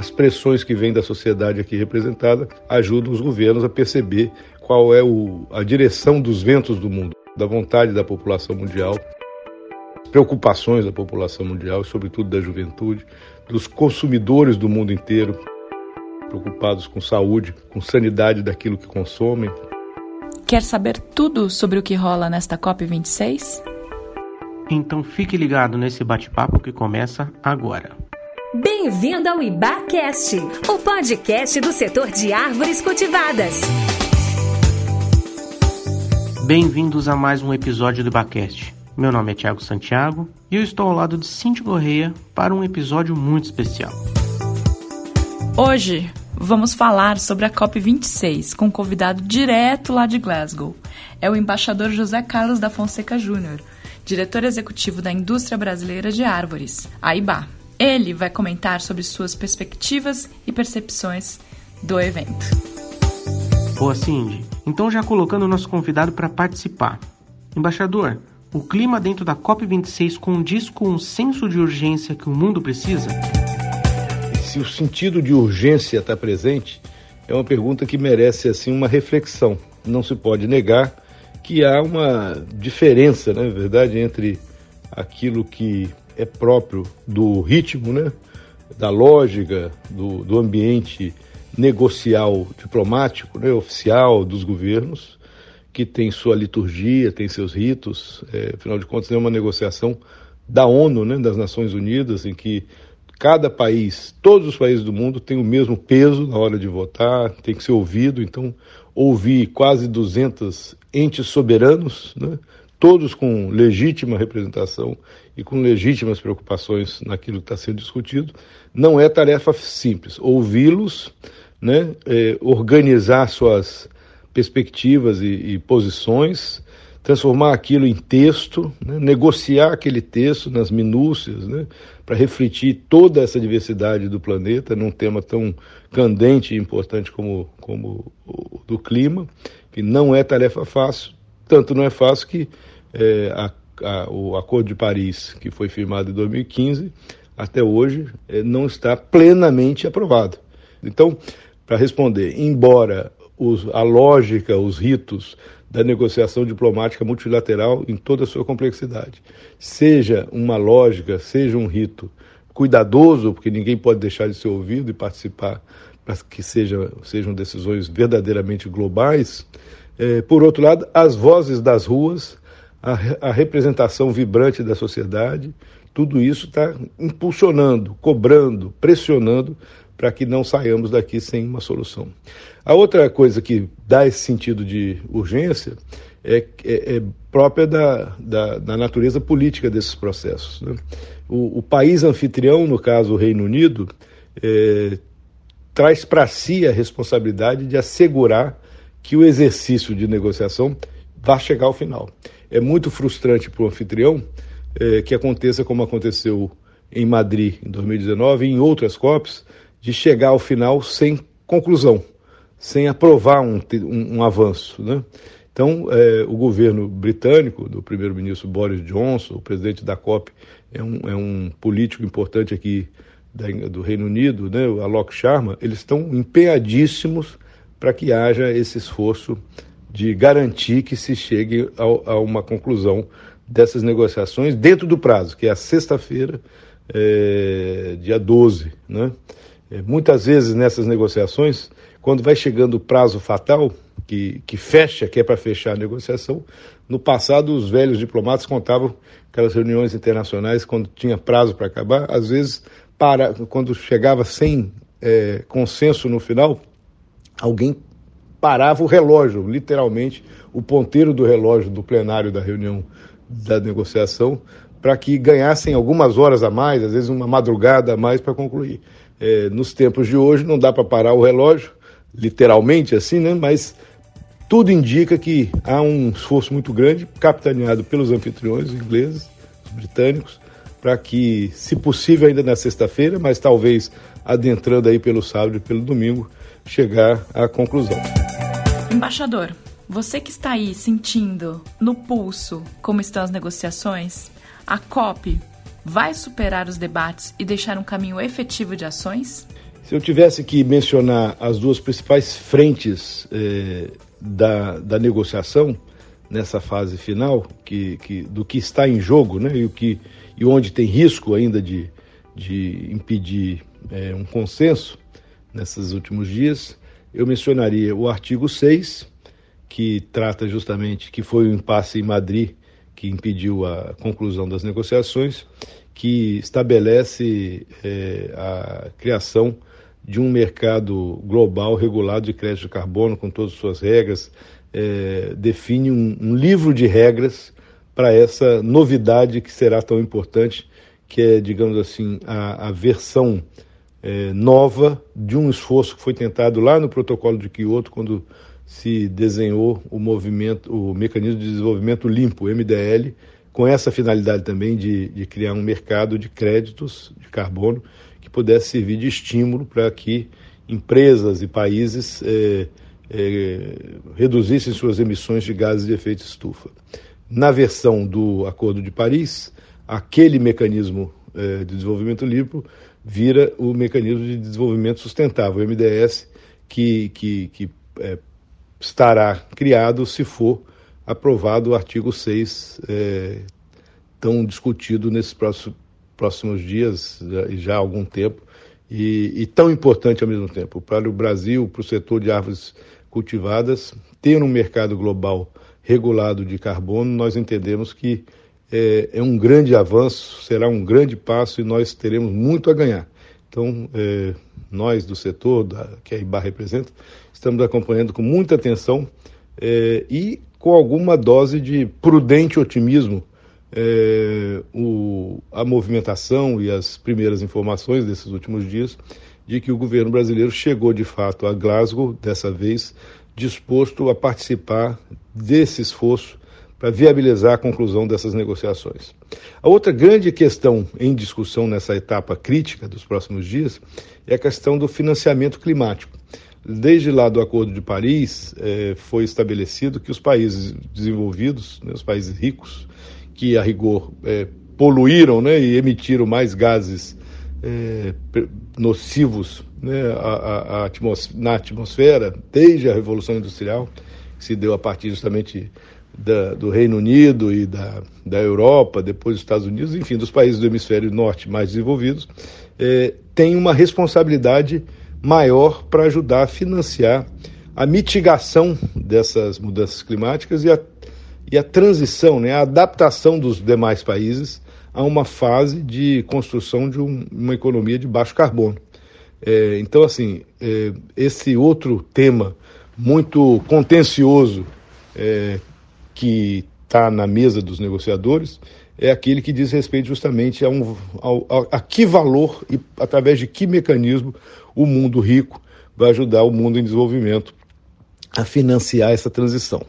as pressões que vêm da sociedade aqui representada ajudam os governos a perceber qual é o, a direção dos ventos do mundo, da vontade da população mundial, preocupações da população mundial, sobretudo da juventude, dos consumidores do mundo inteiro, preocupados com saúde, com sanidade daquilo que consomem. Quer saber tudo sobre o que rola nesta COP26? Então fique ligado nesse bate-papo que começa agora. Bem-vindo ao IBACast, o podcast do setor de árvores cultivadas. Bem-vindos a mais um episódio do IBACast. Meu nome é Tiago Santiago e eu estou ao lado de Cintia Correia para um episódio muito especial. Hoje vamos falar sobre a COP26 com um convidado direto lá de Glasgow. É o embaixador José Carlos da Fonseca Júnior, diretor executivo da Indústria Brasileira de Árvores, a IBA. Ele vai comentar sobre suas perspectivas e percepções do evento. Boa, Cindy. Então, já colocando o nosso convidado para participar. Embaixador, o clima dentro da COP26 condiz com o senso de urgência que o mundo precisa? Se o sentido de urgência está presente, é uma pergunta que merece assim uma reflexão. Não se pode negar que há uma diferença, na né, verdade, entre aquilo que é próprio do ritmo, né, da lógica, do, do ambiente negocial diplomático, né, oficial dos governos, que tem sua liturgia, tem seus ritos, é, afinal de contas é uma negociação da ONU, né, das Nações Unidas, em que cada país, todos os países do mundo têm o mesmo peso na hora de votar, tem que ser ouvido, então ouvir quase 200 entes soberanos, né, todos com legítima representação e com legítimas preocupações naquilo que está sendo discutido, não é tarefa simples. Ouvi-los, né, é, organizar suas perspectivas e, e, posições, transformar aquilo em texto, né, negociar aquele texto nas minúcias, né, para refletir toda essa diversidade do planeta num tema tão candente e importante como, como o do clima, que não é tarefa fácil, tanto não é fácil que é, a, a, o Acordo de Paris, que foi firmado em 2015, até hoje é, não está plenamente aprovado. Então, para responder, embora os, a lógica, os ritos da negociação diplomática multilateral em toda a sua complexidade, seja uma lógica, seja um rito cuidadoso, porque ninguém pode deixar de ser ouvido e participar para que seja, sejam decisões verdadeiramente globais. É, por outro lado, as vozes das ruas a, a representação vibrante da sociedade, tudo isso está impulsionando, cobrando, pressionando para que não saiamos daqui sem uma solução. A outra coisa que dá esse sentido de urgência é, é, é própria da, da, da, natureza política desses processos. Né? O, o, país anfitrião, no caso o Reino Unido, é, traz para si a responsabilidade de assegurar que o exercício de negociação vá chegar ao final é muito frustrante para o anfitrião é, que aconteça como aconteceu em Madrid em 2019 e em outras COPs, de chegar ao final sem conclusão, sem aprovar um, um, um avanço. Né? Então, é, o governo britânico, do primeiro-ministro Boris Johnson, o presidente da COP, é um, é um político importante aqui da, do Reino Unido, né, o Alok Sharma, eles estão empenhadíssimos para que haja esse esforço de garantir que se chegue a, a uma conclusão dessas negociações dentro do prazo, que é a sexta-feira, é, dia 12. Né? É, muitas vezes nessas negociações, quando vai chegando o prazo fatal, que, que fecha, que é para fechar a negociação, no passado os velhos diplomatas contavam aquelas reuniões internacionais, quando tinha prazo para acabar, às vezes, para, quando chegava sem é, consenso no final, alguém parava o relógio, literalmente, o ponteiro do relógio do plenário da reunião da negociação, para que ganhassem algumas horas a mais, às vezes uma madrugada a mais para concluir. É, nos tempos de hoje não dá para parar o relógio, literalmente assim, né? mas tudo indica que há um esforço muito grande, capitaneado pelos anfitriões ingleses, britânicos, para que, se possível, ainda na sexta-feira, mas talvez adentrando aí pelo sábado e pelo domingo, chegar à conclusão. Embaixador, você que está aí sentindo no pulso como estão as negociações, a COP vai superar os debates e deixar um caminho efetivo de ações? Se eu tivesse que mencionar as duas principais frentes eh, da, da negociação nessa fase final, que, que, do que está em jogo né, e, o que, e onde tem risco ainda de, de impedir eh, um consenso nesses últimos dias, eu mencionaria o artigo 6, que trata justamente que foi o impasse em Madrid que impediu a conclusão das negociações, que estabelece eh, a criação de um mercado global regulado de crédito de carbono com todas as suas regras, é, define um, um, livro de regras para essa novidade que será tão importante, que é, digamos assim, a, a versão é, nova de um esforço que foi tentado lá no protocolo de Kyoto, quando se desenhou o movimento, o mecanismo de desenvolvimento limpo, MDL, com essa finalidade também de, de criar um mercado de créditos de carbono que pudesse servir de estímulo para que empresas e países é, é, reduzissem suas emissões de gases de efeito estufa. Na versão do Acordo de Paris, aquele mecanismo é, de desenvolvimento limpo vira o mecanismo de desenvolvimento sustentável, o MDS, que, que, que é, estará criado se for aprovado o artigo 6, é, tão discutido nesses próximos, próximos dias e já, há algum tempo, e, e, tão importante ao mesmo tempo para o Brasil, para o setor de árvores cultivadas, ter um mercado global regulado de carbono, nós entendemos que é, é um grande avanço, será um grande passo e nós teremos muito a ganhar. Então, é, nós do setor da, que a IBAR representa, estamos acompanhando com muita atenção é, e com alguma dose de prudente otimismo é, o, a movimentação e as primeiras informações desses últimos dias de que o governo brasileiro chegou de fato a Glasgow, dessa vez, disposto a participar desse esforço para viabilizar a conclusão dessas negociações. A outra grande questão em discussão nessa etapa crítica dos próximos dias é a questão do financiamento climático. Desde lá do Acordo de Paris, eh, foi estabelecido que os países desenvolvidos, né, os países ricos, que a rigor é, poluíram né, e emitiram mais gases é, nocivos né, na atmosfera desde a Revolução Industrial, que se deu a partir justamente da, do Reino Unido e da, da Europa, depois dos Estados Unidos, enfim, dos países do hemisfério norte mais desenvolvidos, é, tem uma responsabilidade maior para ajudar a financiar a mitigação dessas mudanças climáticas e a e a transição, né, a adaptação dos demais países a uma fase de construção de um, uma economia de baixo carbono. É, então, assim, é, esse outro tema muito contencioso é, que está na mesa dos negociadores é aquele que diz respeito justamente a, um, a, a que valor e através de que mecanismo o mundo rico vai ajudar o mundo em desenvolvimento a financiar essa transição.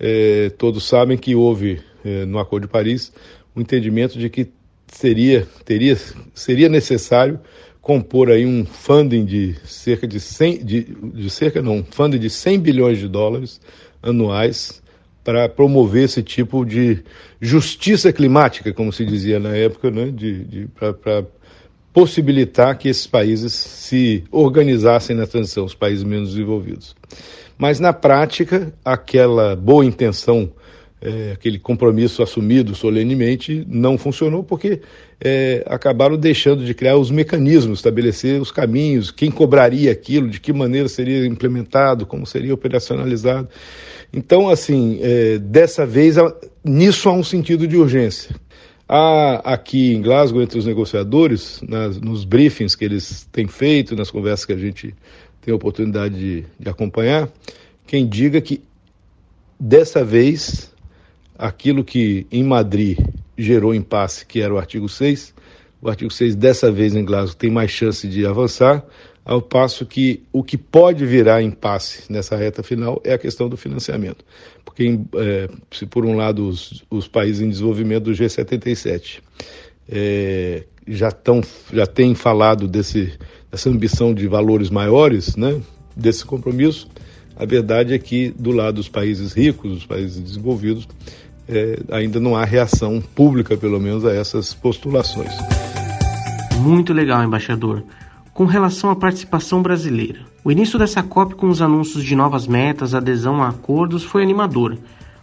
É, todos sabem que houve é, no Acordo de Paris o um entendimento de que seria, teria, seria necessário compor aí um funding de cerca de 100, de, de cerca não, funding de 100 bilhões de dólares anuais para promover esse tipo de justiça climática, como se dizia na época, né, de, de para possibilitar que esses países se organizassem na transição, os países menos desenvolvidos. Mas na prática, aquela boa intenção, é, aquele compromisso assumido solenemente, não funcionou porque é, acabaram deixando de criar os mecanismos, estabelecer os caminhos, quem cobraria aquilo, de que maneira seria implementado, como seria operacionalizado. Então, assim, é, dessa vez, nisso há um sentido de urgência. Há aqui em Glasgow, entre os negociadores, nas, nos briefings que eles têm feito, nas conversas que a gente tem a oportunidade de, de acompanhar, quem diga que dessa vez aquilo que em Madrid gerou impasse, que era o artigo 6, o artigo 6 dessa vez em Glasgow tem mais chance de avançar, ao passo que o que pode virar impasse nessa reta final é a questão do financiamento. Porque, é, se por um lado os, os, países em desenvolvimento do G77 é, já, tão, já têm falado desse essa ambição de valores maiores, né, desse compromisso, a verdade é que do lado dos países ricos, dos países desenvolvidos, é, ainda não há reação pública, pelo menos, a essas postulações. Muito legal, embaixador. com relação à participação brasileira. O início dessa COP com os anúncios de novas metas, adesão a acordos, foi animador.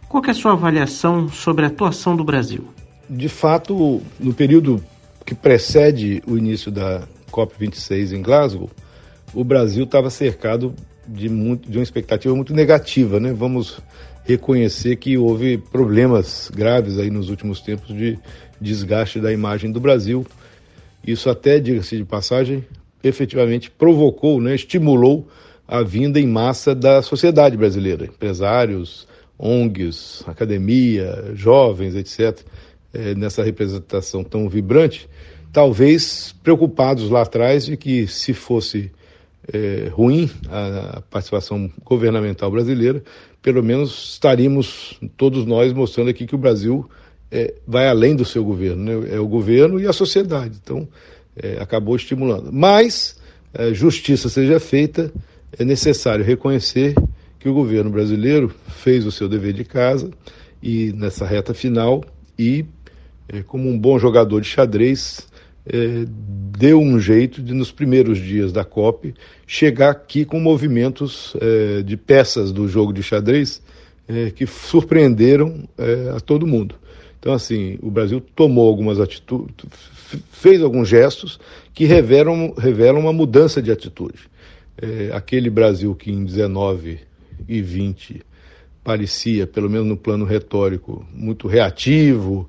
Qual é a sua avaliação sobre a atuação do Brasil? De fato, no período que precede o início da COP26 em Glasgow, o Brasil estava cercado de, muito, de uma expectativa muito negativa, né? Vamos reconhecer que houve problemas graves aí nos últimos tempos de desgaste da imagem do Brasil. Isso até, diga-se de passagem, efetivamente provocou, né, estimulou a vinda em massa da sociedade brasileira, empresários, ONGs, academia, jovens, etc., é, nessa representação tão vibrante, talvez preocupados lá atrás de que se fosse é, ruim a, participação governamental brasileira, pelo menos estaríamos todos nós mostrando aqui que o Brasil é, vai além do seu governo, né? é o governo e a sociedade. Então, é, acabou estimulando. Mas, é, justiça seja feita, é necessário reconhecer que o governo brasileiro fez o seu dever de casa e nessa reta final e, é, como um bom jogador de xadrez, é, deu um jeito de, nos primeiros dias da COP, chegar aqui com movimentos é, de peças do jogo de xadrez é, que surpreenderam a todo mundo. Então, assim, o Brasil tomou algumas atitudes, fez alguns gestos que revelam, revelam uma mudança de atitude. Aquele Brasil que em 19 e 20 parecia, pelo menos no plano retórico, muito reativo,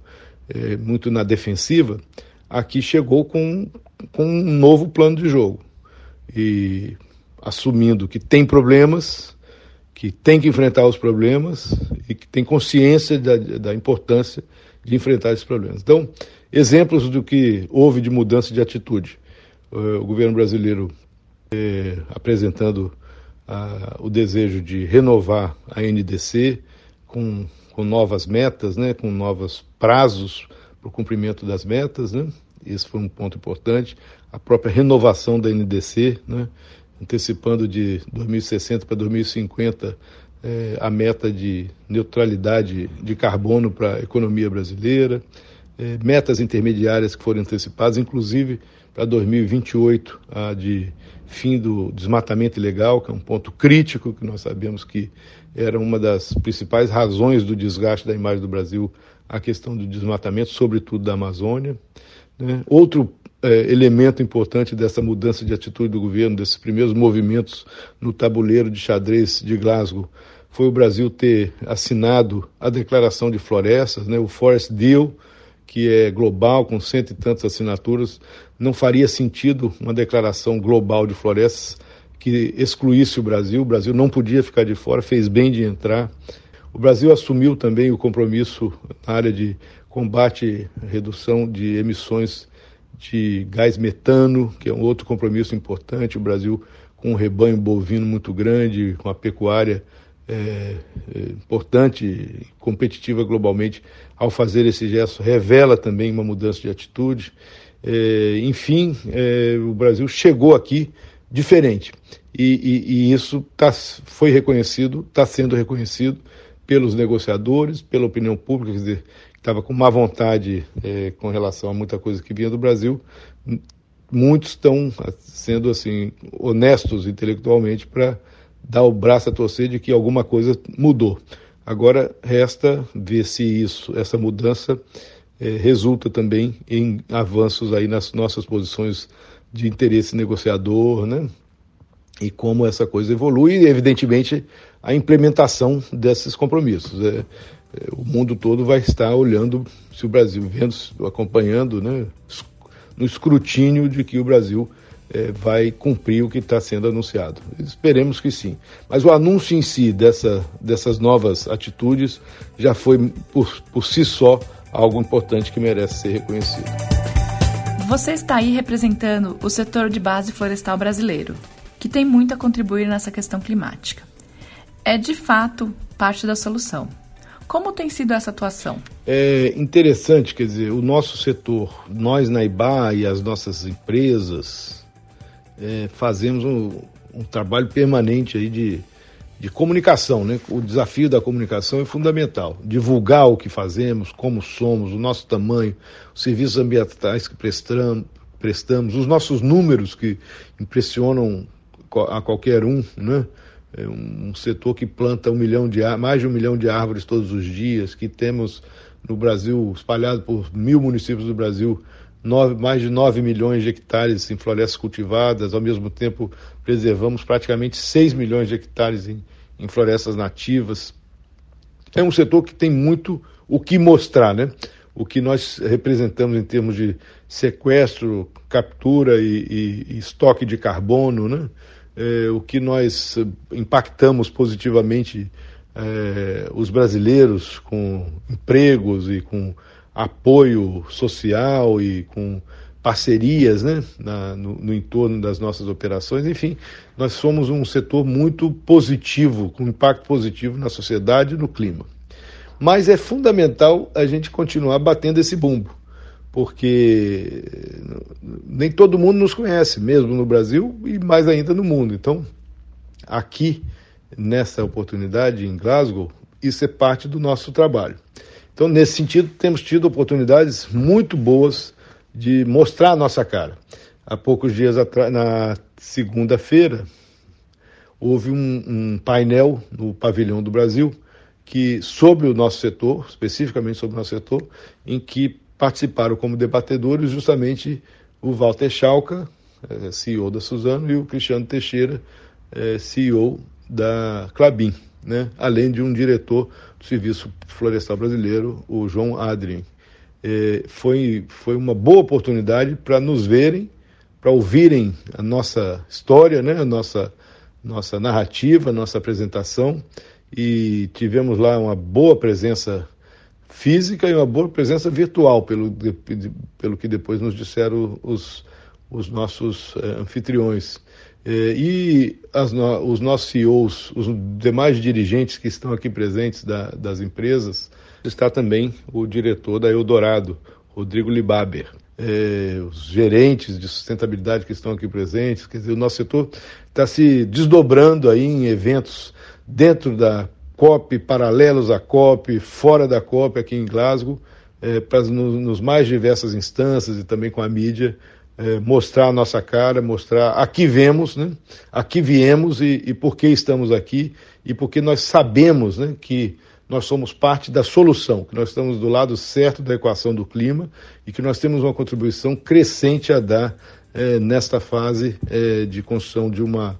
muito na defensiva, aqui chegou com, com um novo plano de jogo. E assumindo que tem problemas, que tem que enfrentar os problemas e que tem consciência da, da importância de enfrentar esses problemas. Então, exemplos do que houve de mudança de atitude. O governo brasileiro é, apresentando a, o desejo de renovar a NDC com, com novas metas, né, com novos prazos para o cumprimento das metas, né? Esse foi um ponto importante. A própria renovação da NDC, né? antecipando de 2060 para 2050 é, a meta de neutralidade de carbono para a economia brasileira, é, metas intermediárias que foram antecipadas, inclusive para 2028, a de fim do desmatamento ilegal, que é um ponto crítico, que nós sabemos que era uma das principais razões do desgaste da imagem do Brasil a questão do desmatamento, sobretudo da Amazônia. Né? Outro é, elemento importante dessa mudança de atitude do governo, desses primeiros movimentos no tabuleiro de xadrez de Glasgow, foi o Brasil ter assinado a Declaração de Florestas, né? o Forest Deal, que é global, com cento e tantas assinaturas. Não faria sentido uma declaração global de florestas que excluísse o Brasil. O Brasil não podia ficar de fora, fez bem de entrar. O Brasil assumiu também o compromisso na área de combate redução de emissões de gás metano, que é um outro compromisso importante. O Brasil, com um rebanho bovino muito grande, com a pecuária é, é, importante, competitiva globalmente, ao fazer esse gesto, revela também uma mudança de atitude. É, enfim, o Brasil chegou aqui diferente. E, e, e isso tá, foi reconhecido, está sendo reconhecido pelos negociadores, pela opinião pública, quer dizer, que estava com má vontade é, com relação a muita coisa que vinha do Brasil, muitos estão sendo assim honestos intelectualmente para dar o braço a torcer de que alguma coisa mudou. Agora resta ver se isso, essa mudança é, resulta também em avanços aí nas nossas posições de interesse negociador, né? E como essa coisa evolui, evidentemente a implementação desses compromissos. É, é, o mundo todo vai estar olhando se o Brasil, vendo, acompanhando, né, no escrutínio de que o Brasil é, vai cumprir o que está sendo anunciado. Esperemos que sim. Mas o anúncio em si dessa, dessas novas atitudes já foi, por, por si só, algo importante que merece ser reconhecido. Você está aí representando o setor de base florestal brasileiro, que tem muito a contribuir nessa questão climática é de fato parte da solução. Como tem sido essa atuação? É interessante, quer dizer, o nosso setor, nós na IBA e as nossas empresas, é, fazemos um, um, trabalho permanente aí de, de comunicação, né? O desafio da comunicação é fundamental. Divulgar o que fazemos, como somos, o nosso tamanho, os serviços ambientais que prestamos, prestamos, os nossos números que impressionam a qualquer um, né? É um setor que planta um milhão de mais de um milhão de árvores todos os dias, que temos no Brasil, espalhado por mil municípios do Brasil, nove, mais de 9 milhões de hectares em florestas cultivadas, ao mesmo tempo preservamos praticamente 6 milhões de hectares em, em florestas nativas. É um setor que tem muito o que mostrar, né? O que nós representamos em termos de sequestro, captura e, e, e estoque de carbono, né? É, o que nós impactamos positivamente é, os brasileiros com empregos e com apoio social e com parcerias né, na, no, no, entorno das nossas operações. Enfim, nós somos um setor muito positivo, com impacto positivo na sociedade e no clima. Mas é fundamental a gente continuar batendo esse bumbo, porque nem todo mundo nos conhece, mesmo no Brasil e mais ainda no mundo. Então, aqui, nessa oportunidade em Glasgow, isso é parte do nosso trabalho. Então, nesse sentido, temos tido oportunidades muito boas de mostrar a nossa cara. Há poucos dias atrás, na segunda-feira, houve um, um, painel no pavilhão do Brasil que sobre o nosso setor, especificamente sobre o nosso setor, em que participaram como debatedores justamente o Walter Schalka, eh, CEO da Suzano, e o Cristiano Teixeira, eh, CEO da Clabin né? além de um diretor do Serviço Florestal Brasileiro, o João Adrien. É, foi, foi uma boa oportunidade para nos verem, para ouvirem a nossa história, né? a nossa, nossa narrativa, a nossa apresentação, e tivemos lá uma boa presença física e uma boa presença virtual, pelo, de, pelo que depois nos disseram os, os nossos é, anfitriões. É, e as, os nossos CEOs, os demais dirigentes que estão aqui presentes da, das empresas, está também o diretor da Eldorado, Rodrigo Libaber. É, os gerentes de sustentabilidade que estão aqui presentes, quer dizer, o nosso setor está se desdobrando aí em eventos dentro da COP, paralelos à COP, fora da COP aqui em Glasgow, é, para nos, nos mais diversas instâncias e também com a mídia, é, mostrar a nossa cara, mostrar aqui vemos, né? aqui viemos e, e por que estamos aqui e porque nós sabemos né, que nós somos parte da solução, que nós estamos do lado certo da equação do clima e que nós temos uma contribuição crescente a dar é, nesta fase é, de construção de uma,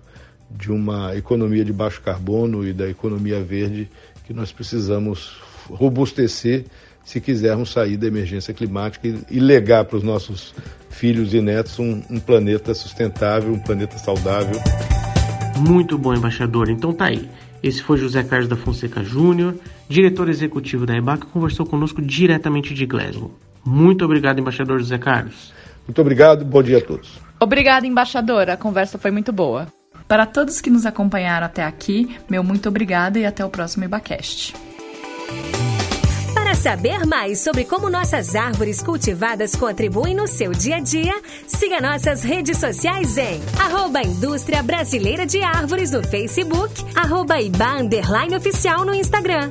de uma economia de baixo carbono e da economia verde que nós precisamos robustecer se quisermos sair da emergência climática e, e legar para os nossos filhos e netos um, um planeta sustentável, um planeta saudável. Muito bom, embaixador. Então tá aí. Esse foi José Carlos da Fonseca Júnior, diretor executivo da EBAC, que conversou conosco diretamente de Glasgow. Muito obrigado, embaixador José Carlos. Muito obrigado, bom dia a todos. Obrigada, embaixador. A conversa foi muito boa. Para todos que nos acompanharam até aqui, meu muito obrigada e até o próximo IbaCast saber mais sobre como nossas árvores cultivadas contribuem no seu dia a dia, siga nossas redes sociais em arroba Indústria Brasileira de Árvores no Facebook, arroba Iba Oficial no Instagram.